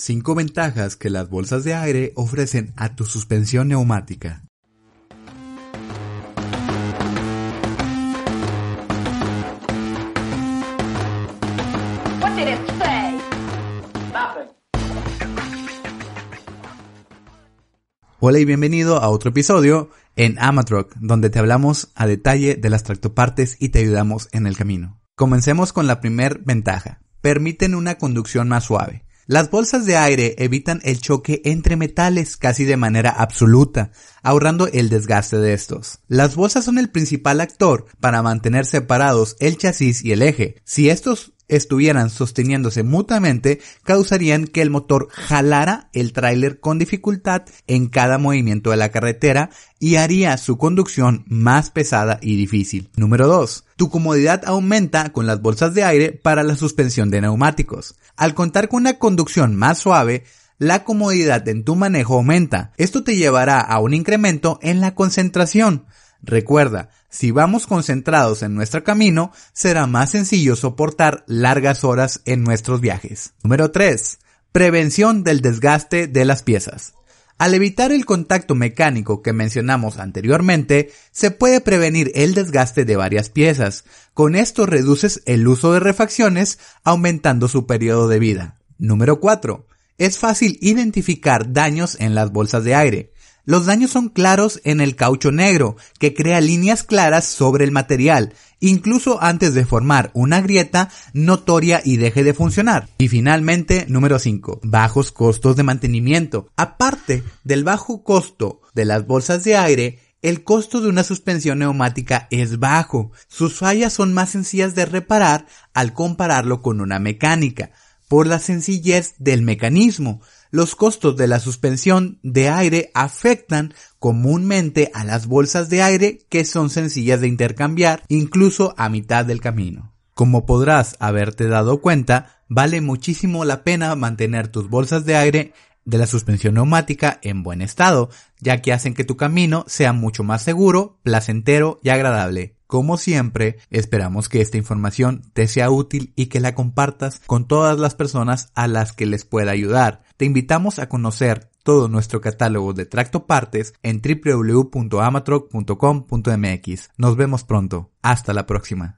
5 ventajas que las bolsas de aire ofrecen a tu suspensión neumática. Hola y bienvenido a otro episodio en Amatrock, donde te hablamos a detalle de las tractopartes y te ayudamos en el camino. Comencemos con la primer ventaja. Permiten una conducción más suave. Las bolsas de aire evitan el choque entre metales casi de manera absoluta, ahorrando el desgaste de estos. Las bolsas son el principal actor para mantener separados el chasis y el eje. Si estos estuvieran sosteniéndose mutuamente, causarían que el motor jalara el tráiler con dificultad en cada movimiento de la carretera y haría su conducción más pesada y difícil. Número 2. Tu comodidad aumenta con las bolsas de aire para la suspensión de neumáticos. Al contar con una conducción más suave, la comodidad en tu manejo aumenta. Esto te llevará a un incremento en la concentración. Recuerda, si vamos concentrados en nuestro camino, será más sencillo soportar largas horas en nuestros viajes. Número 3. Prevención del desgaste de las piezas. Al evitar el contacto mecánico que mencionamos anteriormente, se puede prevenir el desgaste de varias piezas. Con esto reduces el uso de refacciones, aumentando su periodo de vida. Número 4. Es fácil identificar daños en las bolsas de aire. Los daños son claros en el caucho negro, que crea líneas claras sobre el material, incluso antes de formar una grieta notoria y deje de funcionar. Y finalmente, número 5. Bajos costos de mantenimiento. Aparte del bajo costo de las bolsas de aire, el costo de una suspensión neumática es bajo. Sus fallas son más sencillas de reparar al compararlo con una mecánica, por la sencillez del mecanismo los costos de la suspensión de aire afectan comúnmente a las bolsas de aire que son sencillas de intercambiar incluso a mitad del camino. Como podrás haberte dado cuenta, vale muchísimo la pena mantener tus bolsas de aire de la suspensión neumática en buen estado, ya que hacen que tu camino sea mucho más seguro, placentero y agradable. Como siempre, esperamos que esta información te sea útil y que la compartas con todas las personas a las que les pueda ayudar. Te invitamos a conocer todo nuestro catálogo de tractopartes en www.amatroc.com.mx. Nos vemos pronto. Hasta la próxima.